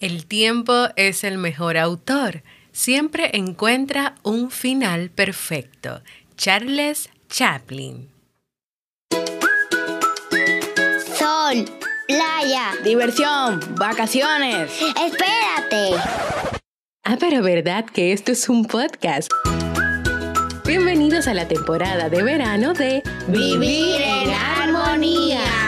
El tiempo es el mejor autor. Siempre encuentra un final perfecto. Charles Chaplin. Sol, playa. Diversión, vacaciones. Espérate. Ah, pero verdad que esto es un podcast. Bienvenidos a la temporada de verano de Vivir en armonía.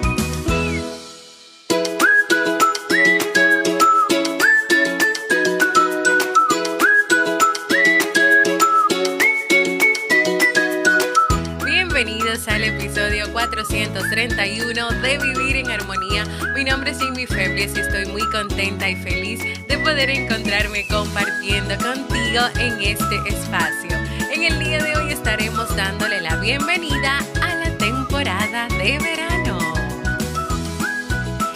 Bienvenidos al episodio 431 de Vivir en Armonía. Mi nombre es Jimmy Febles y estoy muy contenta y feliz de poder encontrarme compartiendo contigo en este espacio. En el día de hoy estaremos dándole la bienvenida a la temporada de verano.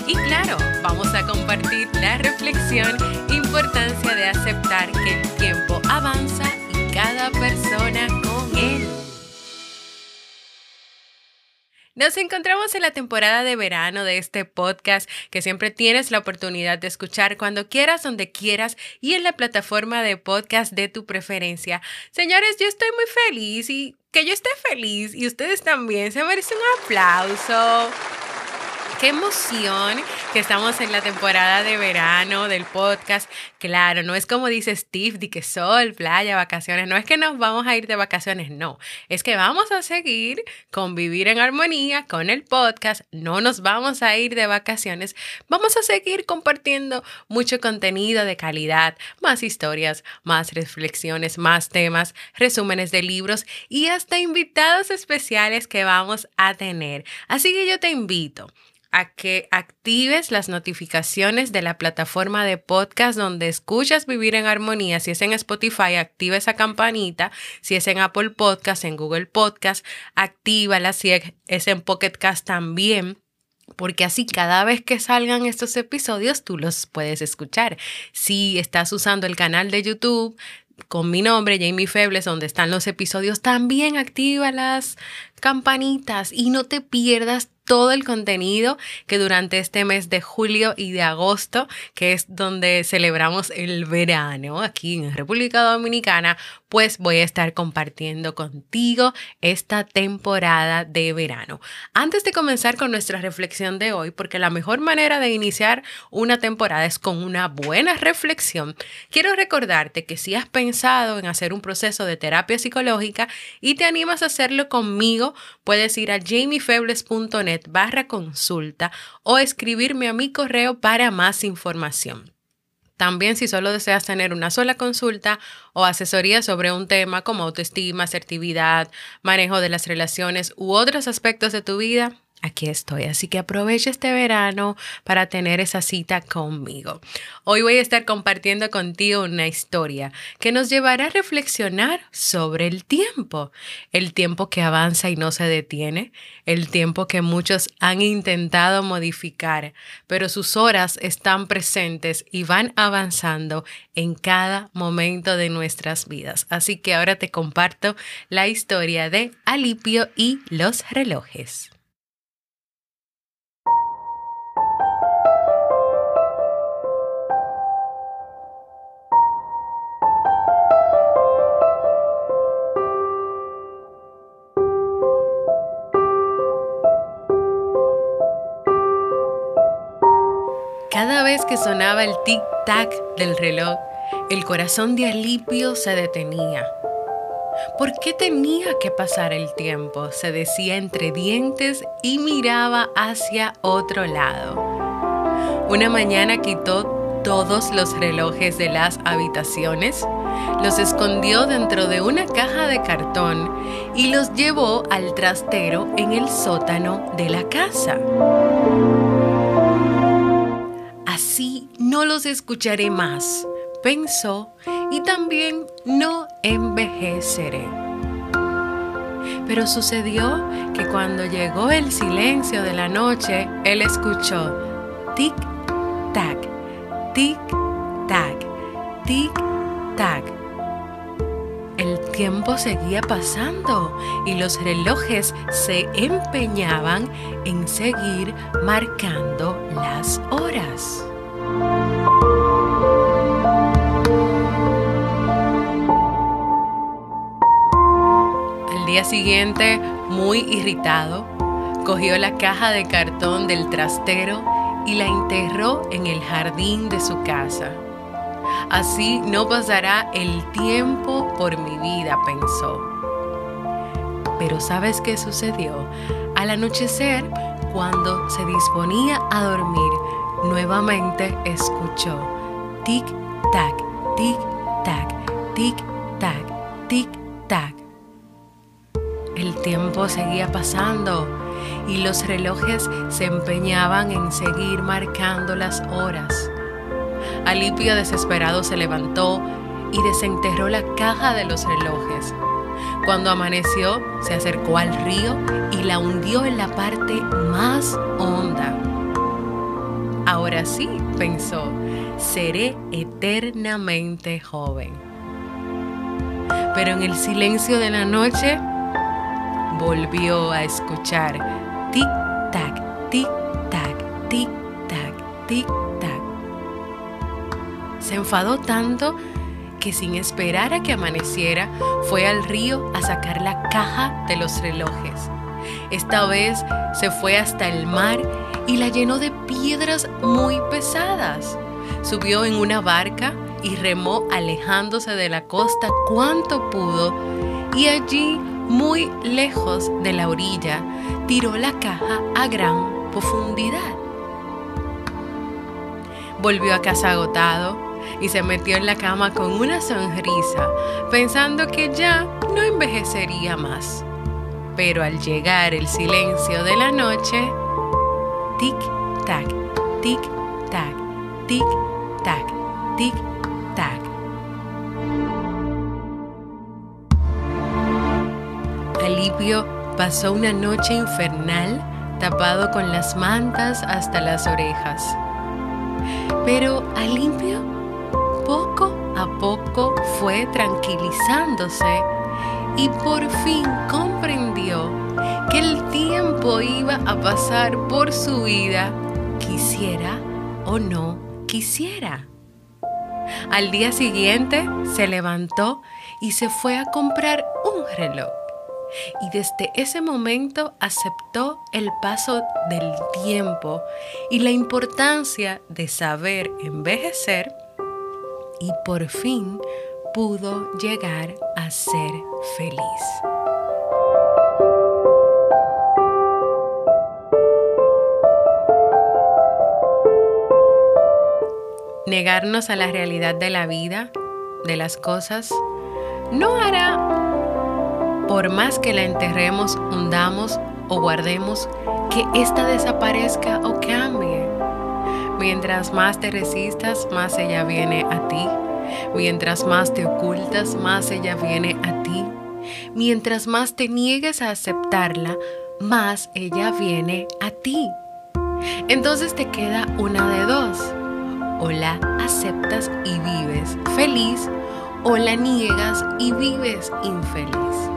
Y claro, vamos a compartir la reflexión, importancia Nos encontramos en la temporada de verano de este podcast que siempre tienes la oportunidad de escuchar cuando quieras, donde quieras y en la plataforma de podcast de tu preferencia. Señores, yo estoy muy feliz y que yo esté feliz y ustedes también se merecen un aplauso. Qué emoción que estamos en la temporada de verano del podcast. Claro, no es como dice Steve, de que sol, playa, vacaciones. No es que nos vamos a ir de vacaciones, no. Es que vamos a seguir convivir en armonía con el podcast. No nos vamos a ir de vacaciones. Vamos a seguir compartiendo mucho contenido de calidad, más historias, más reflexiones, más temas, resúmenes de libros y hasta invitados especiales que vamos a tener. Así que yo te invito a que actives las notificaciones de la plataforma de podcast donde escuchas Vivir en Armonía. Si es en Spotify, activa esa campanita. Si es en Apple Podcast, en Google Podcast, actívala. Si es en Pocket Cast también porque así cada vez que salgan estos episodios tú los puedes escuchar. Si estás usando el canal de YouTube con mi nombre, Jamie Febles, donde están los episodios, también activa las campanitas y no te pierdas todo el contenido que durante este mes de julio y de agosto, que es donde celebramos el verano aquí en República Dominicana, pues voy a estar compartiendo contigo esta temporada de verano. Antes de comenzar con nuestra reflexión de hoy, porque la mejor manera de iniciar una temporada es con una buena reflexión, quiero recordarte que si has pensado en hacer un proceso de terapia psicológica y te animas a hacerlo conmigo, puedes ir a jamiefebles.net barra consulta o escribirme a mi correo para más información. También si solo deseas tener una sola consulta o asesoría sobre un tema como autoestima, asertividad, manejo de las relaciones u otros aspectos de tu vida, aquí estoy. Así que aprovecha este verano para tener esa cita conmigo. Hoy voy a estar compartiendo contigo una historia que nos llevará a reflexionar sobre el tiempo. El tiempo que avanza y no se detiene. El tiempo que muchos han intentado modificar, pero sus horas están presentes y van avanzando en cada momento de nuestras vidas. Así que ahora te comparto la historia de Alipio y los relojes. Cada vez que sonaba el tic-tac del reloj, el corazón de Alipio se detenía. ¿Por qué tenía que pasar el tiempo? se decía entre dientes y miraba hacia otro lado. Una mañana quitó todos los relojes de las habitaciones, los escondió dentro de una caja de cartón y los llevó al trastero en el sótano de la casa. No los escucharé más, pensó, y también no envejeceré. Pero sucedió que cuando llegó el silencio de la noche, él escuchó tic-tac, tic-tac, tic-tac. tiempo seguía pasando y los relojes se empeñaban en seguir marcando las horas. Día siguiente, muy irritado, cogió la caja de cartón del trastero y la enterró en el jardín de su casa. Así no pasará el tiempo por mi vida, pensó. Pero ¿sabes qué sucedió? Al anochecer, cuando se disponía a dormir, nuevamente escuchó tic-tac, tic-tac, tic-tac, tic-tac. El tiempo seguía pasando y los relojes se empeñaban en seguir marcando las horas. Alipio desesperado se levantó y desenterró la caja de los relojes. Cuando amaneció, se acercó al río y la hundió en la parte más honda. Ahora sí, pensó, seré eternamente joven. Pero en el silencio de la noche, volvió a escuchar tic-tac, tic-tac, tic-tac, tic-tac. Se enfadó tanto que sin esperar a que amaneciera fue al río a sacar la caja de los relojes. Esta vez se fue hasta el mar y la llenó de piedras muy pesadas. Subió en una barca y remó alejándose de la costa cuanto pudo y allí muy lejos de la orilla, tiró la caja a gran profundidad. Volvió a casa agotado y se metió en la cama con una sonrisa, pensando que ya no envejecería más. Pero al llegar el silencio de la noche, tic-tac, tic-tac, tic-tac, tic-tac, Alipio pasó una noche infernal tapado con las mantas hasta las orejas. Pero Alipio poco a poco fue tranquilizándose y por fin comprendió que el tiempo iba a pasar por su vida, quisiera o no quisiera. Al día siguiente se levantó y se fue a comprar un reloj y desde ese momento aceptó el paso del tiempo y la importancia de saber envejecer y por fin pudo llegar a ser feliz. Negarnos a la realidad de la vida, de las cosas, no hará por más que la enterremos, hundamos o guardemos, que ésta desaparezca o cambie. Mientras más te resistas, más ella viene a ti. Mientras más te ocultas, más ella viene a ti. Mientras más te niegues a aceptarla, más ella viene a ti. Entonces te queda una de dos. O la aceptas y vives feliz, o la niegas y vives infeliz.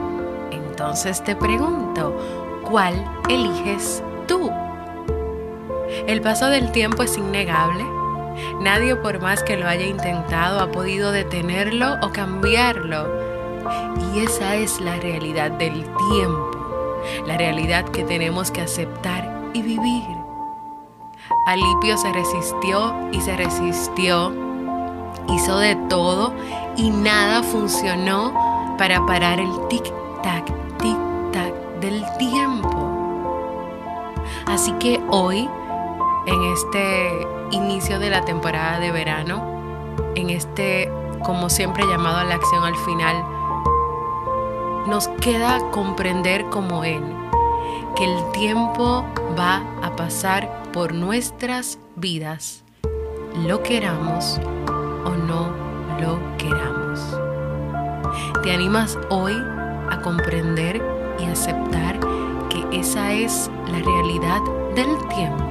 Entonces te pregunto, ¿cuál eliges tú? El paso del tiempo es innegable. Nadie por más que lo haya intentado ha podido detenerlo o cambiarlo. Y esa es la realidad del tiempo, la realidad que tenemos que aceptar y vivir. Alipio se resistió y se resistió, hizo de todo y nada funcionó para parar el tic-tac del tiempo. Así que hoy, en este inicio de la temporada de verano, en este, como siempre, llamado a la acción al final, nos queda comprender como Él, que el tiempo va a pasar por nuestras vidas, lo queramos o no lo queramos. ¿Te animas hoy a comprender y aceptar que esa es la realidad del tiempo.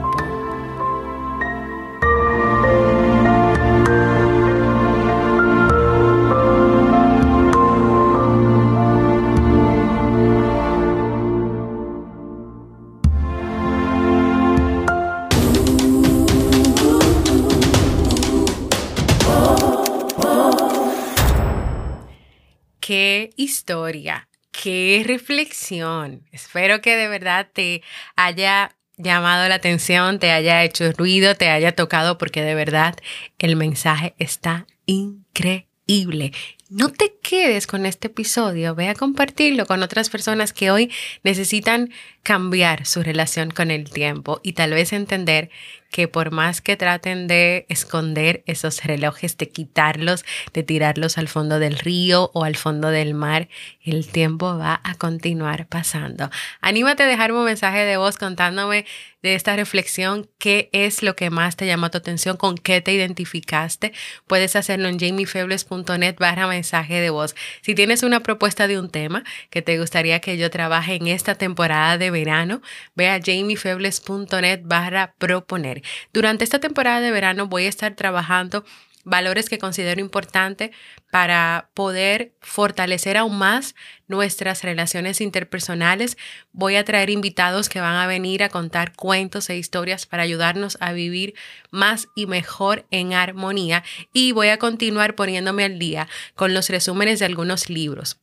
qué historia qué reflexión. Espero que de verdad te haya llamado la atención, te haya hecho ruido, te haya tocado, porque de verdad el mensaje está increíble. No te quedes con este episodio, ve a compartirlo con otras personas que hoy necesitan cambiar su relación con el tiempo y tal vez entender que por más que traten de esconder esos relojes, de quitarlos, de tirarlos al fondo del río o al fondo del mar, el tiempo va a continuar pasando. Anímate a dejarme un mensaje de voz contándome de esta reflexión, qué es lo que más te llamó tu atención, con qué te identificaste. Puedes hacerlo en jamiefebles.net barra mensaje de voz. Si tienes una propuesta de un tema que te gustaría que yo trabaje en esta temporada de verano, ve a jamiefebles.net barra proponer. Durante esta temporada de verano voy a estar trabajando valores que considero importantes para poder fortalecer aún más nuestras relaciones interpersonales. Voy a traer invitados que van a venir a contar cuentos e historias para ayudarnos a vivir más y mejor en armonía y voy a continuar poniéndome al día con los resúmenes de algunos libros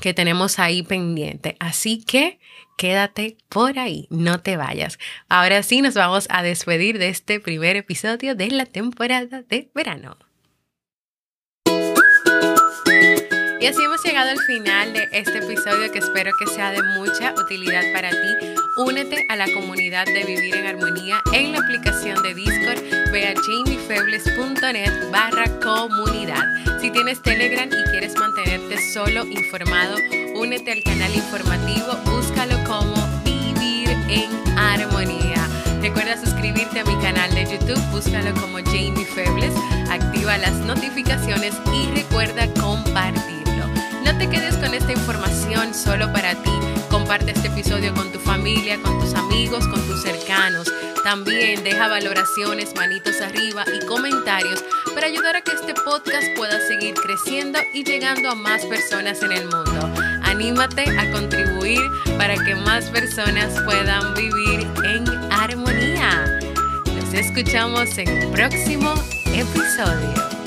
que tenemos ahí pendiente. Así que quédate por ahí, no te vayas. Ahora sí nos vamos a despedir de este primer episodio de la temporada de verano. Y así hemos llegado al final de este episodio que espero que sea de mucha utilidad para ti. Únete a la comunidad de Vivir en Armonía en la aplicación de Discord. Ve a jamiefebles.net barra comunidad. Si tienes Telegram y quieres mantenerte solo informado, únete al canal informativo. Búscalo como Vivir en Armonía. Recuerda suscribirte a mi canal de YouTube. Búscalo como Jamie Febles. Activa las notificaciones y recuerda compartir. No te quedes con esta información solo para ti. Comparte este episodio con tu familia, con tus amigos, con tus cercanos. También deja valoraciones, manitos arriba y comentarios para ayudar a que este podcast pueda seguir creciendo y llegando a más personas en el mundo. Anímate a contribuir para que más personas puedan vivir en armonía. Nos escuchamos en un próximo episodio.